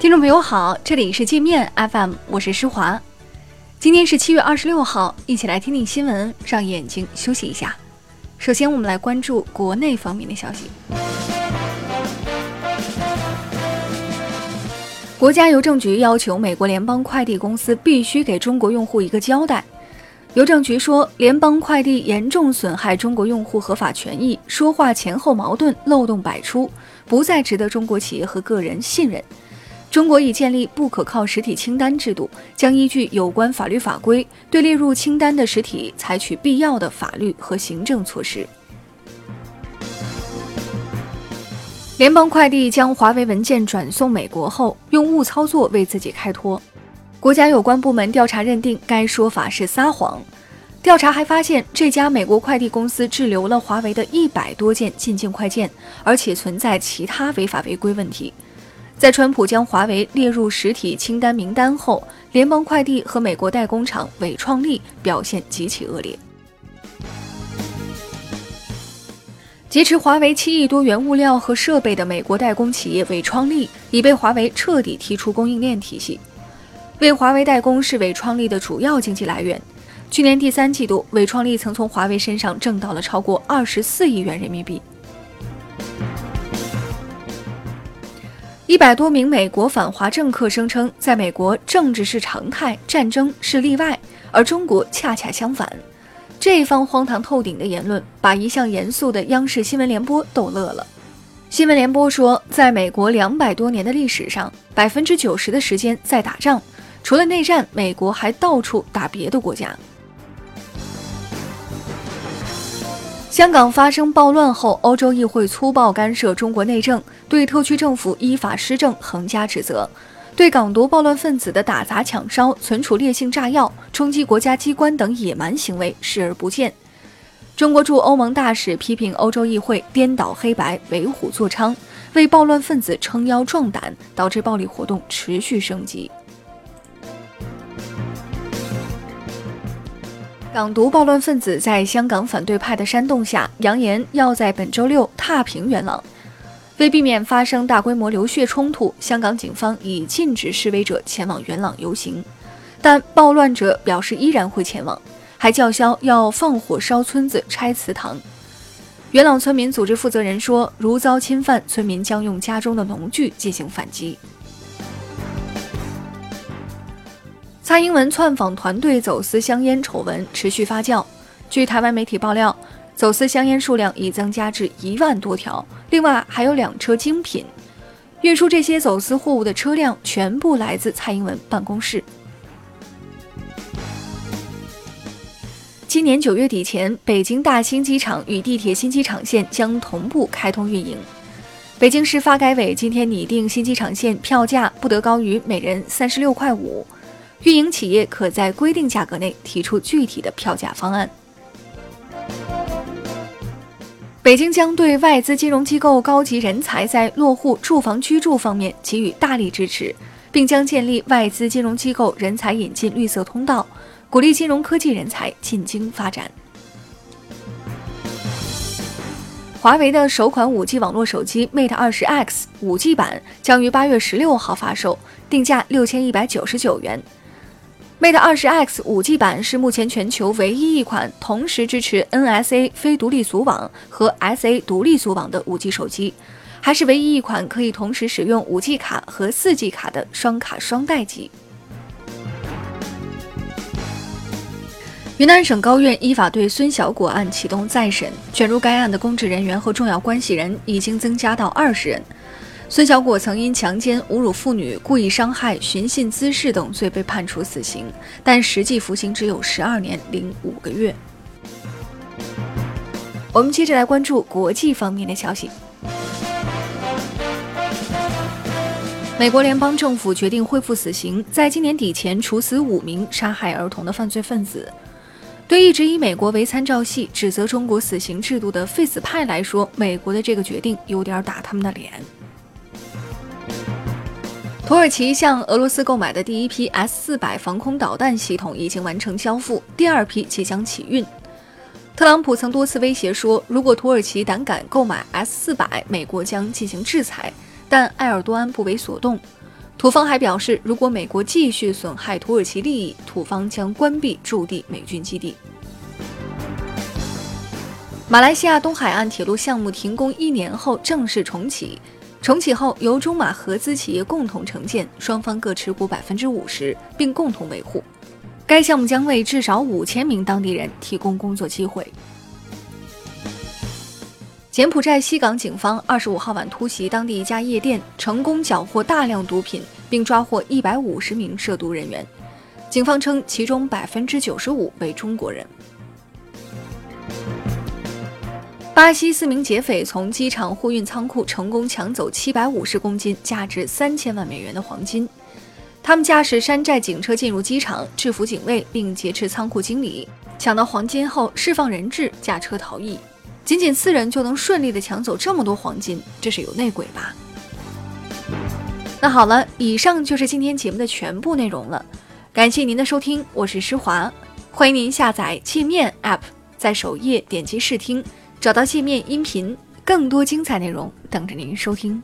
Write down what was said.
听众朋友好，这里是界面 FM，我是施华。今天是七月二十六号，一起来听听新闻，让眼睛休息一下。首先，我们来关注国内方面的消息。国家邮政局要求美国联邦快递公司必须给中国用户一个交代。邮政局说，联邦快递严重损害中国用户合法权益，说话前后矛盾，漏洞百出，不再值得中国企业和个人信任。中国已建立不可靠实体清单制度，将依据有关法律法规，对列入清单的实体采取必要的法律和行政措施。联邦快递将华为文件转送美国后，用误操作为自己开脱。国家有关部门调查认定该说法是撒谎。调查还发现，这家美国快递公司滞留了华为的一百多件进境快件，而且存在其他违法违规问题。在川普将华为列入实体清单名单后，联邦快递和美国代工厂伟创力表现极其恶劣。劫持华为七亿多元物料和设备的美国代工企业伟创力已被华为彻底踢出供应链体系。为华为代工是伟创力的主要经济来源。去年第三季度，伟创力曾从华为身上挣到了超过二十四亿元人民币。一百多名美国反华政客声称，在美国政治是常态，战争是例外，而中国恰恰相反。这番荒唐透顶的言论，把一向严肃的央视新闻联播逗乐了。新闻联播说，在美国两百多年的历史上，百分之九十的时间在打仗。除了内战，美国还到处打别的国家。香港发生暴乱后，欧洲议会粗暴干涉中国内政，对特区政府依法施政横加指责，对港独暴乱分子的打砸抢烧、存储烈性炸药、冲击国家机关等野蛮行为视而不见。中国驻欧盟大使批评欧洲议会颠倒黑白、为虎作伥，为暴乱分子撑腰壮胆，导致暴力活动持续升级。港独暴乱分子在香港反对派的煽动下，扬言要在本周六踏平元朗。为避免发生大规模流血冲突，香港警方已禁止示威者前往元朗游行。但暴乱者表示依然会前往，还叫嚣要放火烧村子、拆祠堂。元朗村民组织负责人说，如遭侵犯，村民将用家中的农具进行反击。蔡英文窜访团队走私香烟丑闻持续发酵。据台湾媒体爆料，走私香烟数量已增加至一万多条，另外还有两车精品。运输这些走私货物的车辆全部来自蔡英文办公室。今年九月底前，北京大兴机场与地铁新机场线将同步开通运营。北京市发改委今天拟定新机场线票价不得高于每人三十六块五。运营企业可在规定价格内提出具体的票价方案。北京将对外资金融机构高级人才在落户住房居住方面给予大力支持，并将建立外资金融机构人才引进绿色通道，鼓励金融科技人才进京发展。华为的首款 5G 网络手机 Mate 20 X 5G 版将于八月十六号发售，定价六千一百九十九元。Mate 20 X 5G 版是目前全球唯一一款同时支持 NSA 非独立组网和 SA 独立组网的 5G 手机，还是唯一一款可以同时使用 5G 卡和 4G 卡的双卡双待机。云南省高院依法对孙小果案启动再审，卷入该案的公职人员和重要关系人已经增加到二十人。孙小果曾因强奸、侮辱妇女、故意伤害、寻衅滋事等罪被判处死刑，但实际服刑只有十二年零五个月。我们接着来关注国际方面的消息。美国联邦政府决定恢复死刑，在今年底前处死五名杀害儿童的犯罪分子。对一直以美国为参照系、指责中国死刑制度的废死派来说，美国的这个决定有点打他们的脸。土耳其向俄罗斯购买的第一批 S 四百防空导弹系统已经完成交付，第二批即将起运。特朗普曾多次威胁说，如果土耳其胆敢购买 S 四百，美国将进行制裁。但埃尔多安不为所动。土方还表示，如果美国继续损害土耳其利益，土方将关闭驻地美军基地。马来西亚东海岸铁路项目停工一年后正式重启，重启后由中马合资企业共同承建，双方各持股百分之五十，并共同维护。该项目将为至少五千名当地人提供工作机会。柬埔寨西港警方二十五号晚突袭当地一家夜店，成功缴获大量毒品，并抓获一百五十名涉毒人员。警方称，其中百分之九十五为中国人。巴西四名劫匪从机场货运仓库成功抢走七百五十公斤、价值三千万美元的黄金。他们驾驶山寨警车进入机场，制服警卫，并劫持仓库经理，抢到黄金后释放人质，驾车逃逸。仅仅四人就能顺利的抢走这么多黄金，这是有内鬼吧？那好了，以上就是今天节目的全部内容了。感谢您的收听，我是施华，欢迎您下载界面 App，在首页点击试听。找到界面音频，更多精彩内容等着您收听。